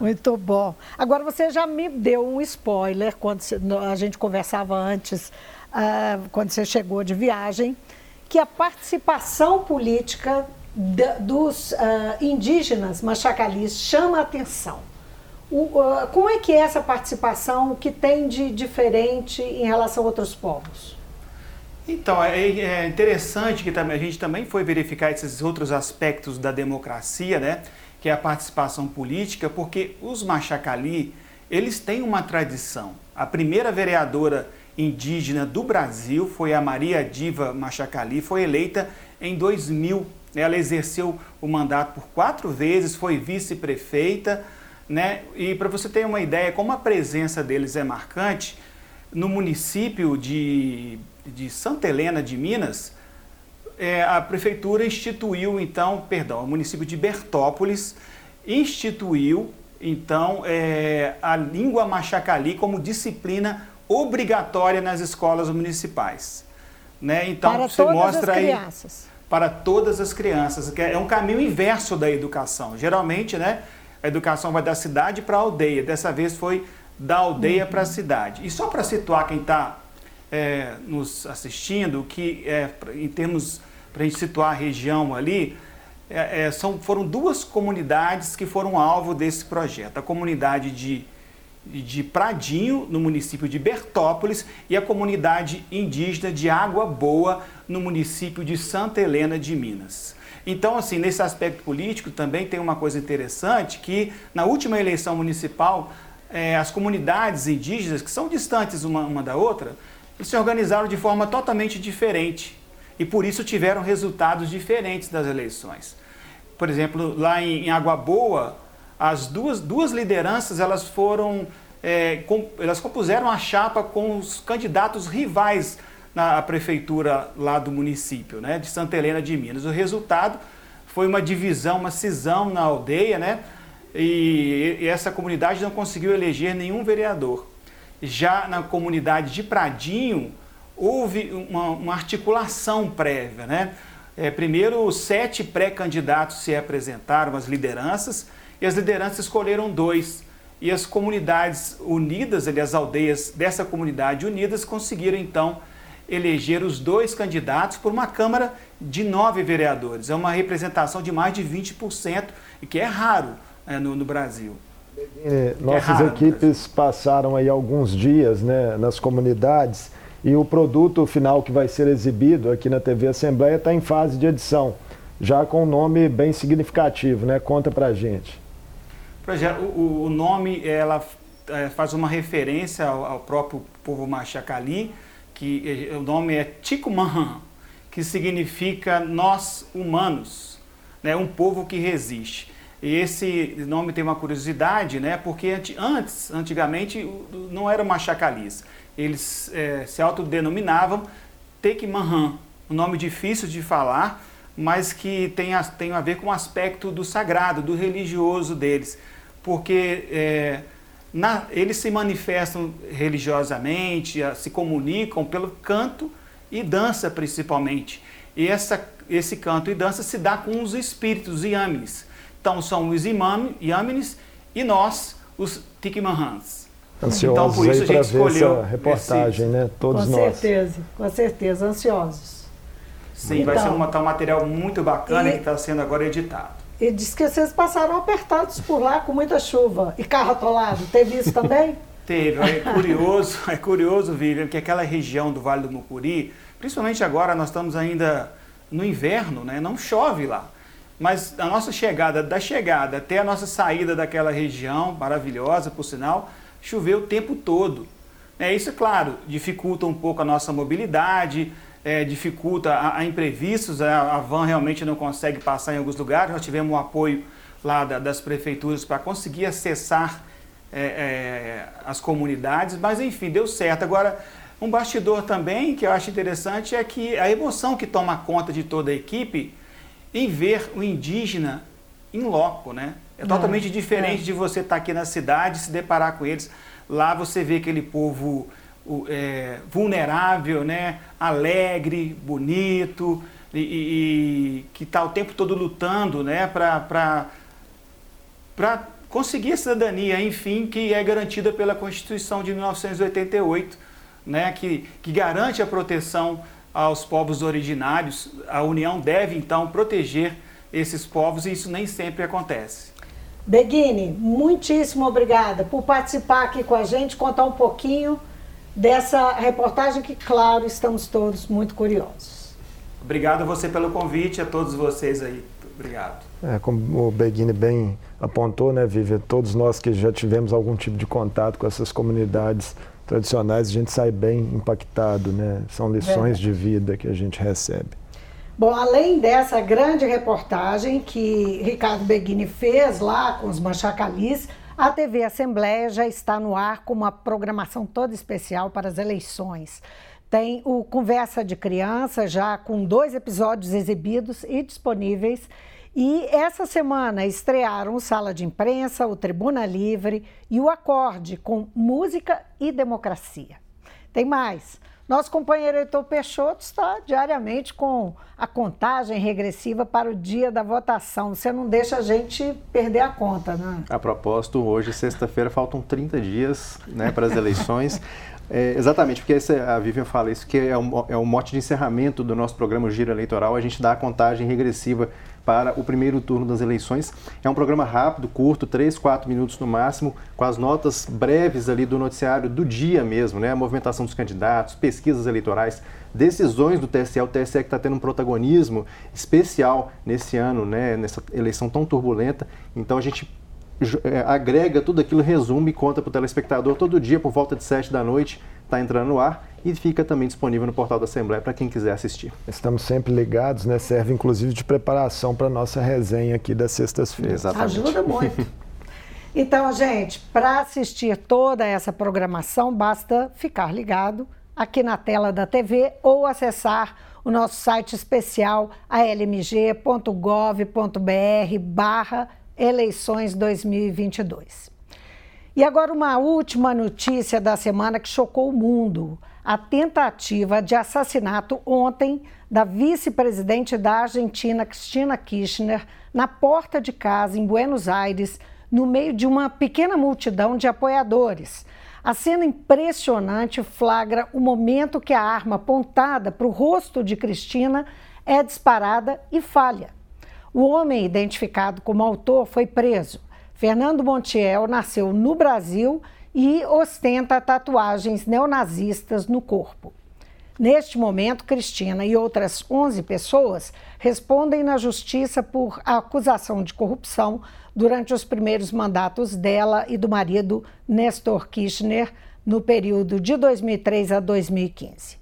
Muito bom. Agora você já me deu um spoiler quando a gente conversava antes, uh, quando você chegou de viagem, que a participação política dos uh, indígenas machacalis chama a atenção. Uh, como é que é essa participação? O que tem de diferente em relação a outros povos? Então, é, é interessante que a gente também foi verificar esses outros aspectos da democracia, né? Que é a participação política, porque os Machacali, eles têm uma tradição. A primeira vereadora indígena do Brasil foi a Maria Diva Machacali, foi eleita em 2000. Ela exerceu o mandato por quatro vezes, foi vice-prefeita, né? E para você ter uma ideia, como a presença deles é marcante, no município de, de Santa Helena de Minas, é, a prefeitura instituiu então, perdão, o município de Bertópolis instituiu então é, a língua machacali como disciplina obrigatória nas escolas municipais. Né? Então, para você mostra aí para todas as crianças, que é um caminho inverso da educação. Geralmente, né, a educação vai da cidade para a aldeia. Dessa vez foi da aldeia uhum. para a cidade. E só para situar quem está é, nos assistindo, que é, em termos para a gente situar a região ali, é, é, são, foram duas comunidades que foram alvo desse projeto. A comunidade de de Pradinho, no município de Bertópolis, e a comunidade indígena de Água Boa, no município de Santa Helena de Minas. Então, assim, nesse aspecto político também tem uma coisa interessante que na última eleição municipal, eh, as comunidades indígenas, que são distantes uma, uma da outra, se organizaram de forma totalmente diferente e por isso tiveram resultados diferentes das eleições. Por exemplo, lá em, em Água Boa, as duas, duas lideranças elas foram é, com, elas compuseram a chapa com os candidatos rivais na prefeitura lá do município, né, de Santa Helena de Minas. O resultado foi uma divisão, uma cisão na aldeia, né, e, e essa comunidade não conseguiu eleger nenhum vereador. Já na comunidade de Pradinho, houve uma, uma articulação prévia, né? É, primeiro, sete pré-candidatos se apresentaram, as lideranças, e as lideranças escolheram dois. E as comunidades unidas, ali, as aldeias dessa comunidade unidas, conseguiram então eleger os dois candidatos por uma Câmara de nove vereadores. É uma representação de mais de 20%, e que é raro né, no, no, Brasil. É, nossas é equipes passaram aí alguns dias né, nas comunidades e o produto final que vai ser exibido aqui na TV Assembleia está em fase de edição, já com um nome bem significativo, né? Conta pra gente. O, o nome ela é, faz uma referência ao, ao, próprio povo Machacali, que é, o nome é Tikumahan, que significa nós humanos, né, um povo que resiste. E esse nome tem uma curiosidade, né, porque antes, antigamente, não eram Machacalis. Eles é, se autodenominavam Tekmahan, um nome difícil de falar, mas que tem a, tem a ver com o aspecto do sagrado, do religioso deles porque é, na, eles se manifestam religiosamente, se comunicam pelo canto e dança principalmente. E essa, esse canto e dança se dá com os espíritos Yamines. Então são os Yamines e nós, os Tikmahans. Ansiosos então, por isso a gente escolheu essa reportagem, esse... né? Todos com nós. Com certeza, com certeza, ansiosos. Sim, então, vai ser um, tá um material muito bacana e... que está sendo agora editado. E disse que vocês passaram apertados por lá com muita chuva e carro atolado. Teve isso também? <laughs> Teve. É curioso, é curioso, Vivian, que aquela região do Vale do Mucuri, principalmente agora nós estamos ainda no inverno, né? Não chove lá. Mas a nossa chegada, da chegada até a nossa saída daquela região maravilhosa, por sinal, choveu o tempo todo. É, isso, é claro, dificulta um pouco a nossa mobilidade, é, dificulta a, a imprevistos, a, a, van realmente não consegue passar em alguns lugares. Nós tivemos o apoio lá da, das prefeituras para conseguir acessar é, é, as comunidades, mas enfim, deu certo. Agora, um bastidor também que eu acho interessante é que a emoção que toma conta de toda a equipe em ver o indígena em loco, né? É totalmente é, diferente é. de você estar tá aqui na cidade e se deparar com eles. Lá você vê aquele povo é, vulnerável, né? alegre, bonito, e, e que está o tempo todo lutando né? para conseguir a cidadania, enfim, que é garantida pela Constituição de 1988, né? que, que garante a proteção aos povos originários. A União deve, então, proteger esses povos e isso nem sempre acontece. Beguine, muitíssimo obrigada por participar aqui com a gente, contar um pouquinho dessa reportagem que, claro, estamos todos muito curiosos. Obrigado a você pelo convite, a todos vocês aí. Obrigado. É, como o Beguine bem apontou, né, Vivian, todos nós que já tivemos algum tipo de contato com essas comunidades tradicionais, a gente sai bem impactado, né? São lições de vida que a gente recebe. Bom, além dessa grande reportagem que Ricardo Beguini fez lá com os Manchacalis, a TV Assembleia já está no ar com uma programação toda especial para as eleições. Tem o Conversa de Criança, já com dois episódios exibidos e disponíveis. E essa semana estrearam o Sala de Imprensa, o Tribuna Livre e o Acorde, com música e democracia. Tem mais. Nosso companheiro Heitor Peixoto está diariamente com a contagem regressiva para o dia da votação. Você não deixa a gente perder a conta, né? A propósito, hoje, sexta-feira, faltam 30 dias né, para as eleições. <laughs> É, exatamente, porque esse, a Vivian fala isso, que é um, é um mote de encerramento do nosso programa Giro Eleitoral. A gente dá a contagem regressiva para o primeiro turno das eleições. É um programa rápido, curto, 3, 4 minutos no máximo, com as notas breves ali do noticiário do dia mesmo, né? A movimentação dos candidatos, pesquisas eleitorais, decisões do TSE, o TSE que está tendo um protagonismo especial nesse ano, né? Nessa eleição tão turbulenta. Então a gente é, agrega tudo aquilo, resume e conta para o telespectador todo dia por volta de 7 da noite, está entrando no ar e fica também disponível no portal da Assembleia para quem quiser assistir. Estamos sempre ligados, né? Serve inclusive de preparação para a nossa resenha aqui das sextas-feiras. Ajuda muito. <laughs> Então, gente, para assistir toda essa programação, basta ficar ligado aqui na tela da TV ou acessar o nosso site especial almg.gov.br barra eleições 2022. E agora uma última notícia da semana que chocou o mundo a tentativa de assassinato ontem da vice-presidente da Argentina, Cristina Kirchner, na porta de casa em Buenos Aires, no meio de uma pequena multidão de apoiadores. A cena impressionante flagra o momento que a arma apontada para o rosto de Cristina é disparada e falha. O homem identificado como autor foi preso. Fernando Montiel nasceu no Brasil e ostenta tatuagens neonazistas no corpo. Neste momento, Cristina e outras 11 pessoas respondem na justiça por acusação de corrupção durante os primeiros mandatos dela e do marido Nestor Kirchner no período de 2003 a 2015.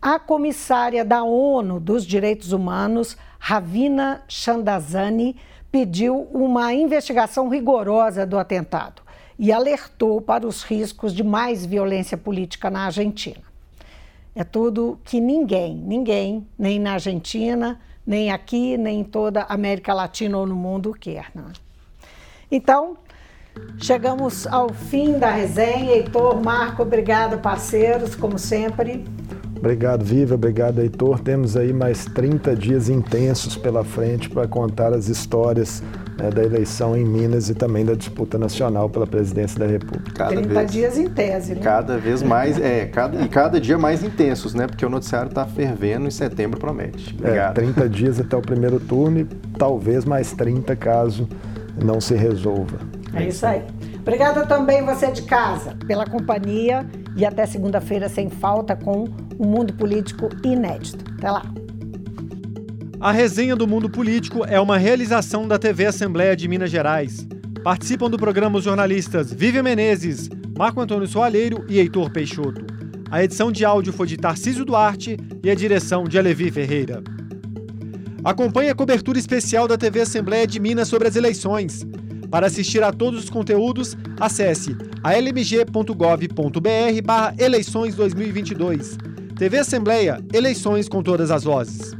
A comissária da ONU dos Direitos Humanos, Ravina Chandazani, pediu uma investigação rigorosa do atentado e alertou para os riscos de mais violência política na Argentina. É tudo que ninguém, ninguém, nem na Argentina, nem aqui, nem em toda a América Latina ou no mundo quer. Né? Então, chegamos ao fim da resenha. Heitor, Marco, obrigado, parceiros, como sempre. Obrigado, Viva. Obrigado, Heitor. Temos aí mais 30 dias intensos pela frente para contar as histórias né, da eleição em Minas e também da disputa nacional pela presidência da República. Cada 30 vez, dias em tese, né? Cada vez mais, é, cada, e cada dia mais intensos, né? Porque o noticiário está fervendo e setembro promete. É, Obrigado. É, 30 dias até o primeiro turno e talvez mais 30 caso não se resolva. É isso aí. Obrigada também você de casa pela companhia e até segunda-feira sem falta com um mundo político inédito. Até lá. A resenha do mundo político é uma realização da TV Assembleia de Minas Gerais. Participam do programa os jornalistas Vivian Menezes, Marco Antônio Soalheiro e Heitor Peixoto. A edição de áudio foi de Tarcísio Duarte e a direção de Alevi Ferreira. Acompanhe a cobertura especial da TV Assembleia de Minas sobre as eleições. Para assistir a todos os conteúdos, acesse almg.gov.br barra eleições 2022. TV Assembleia, eleições com todas as vozes.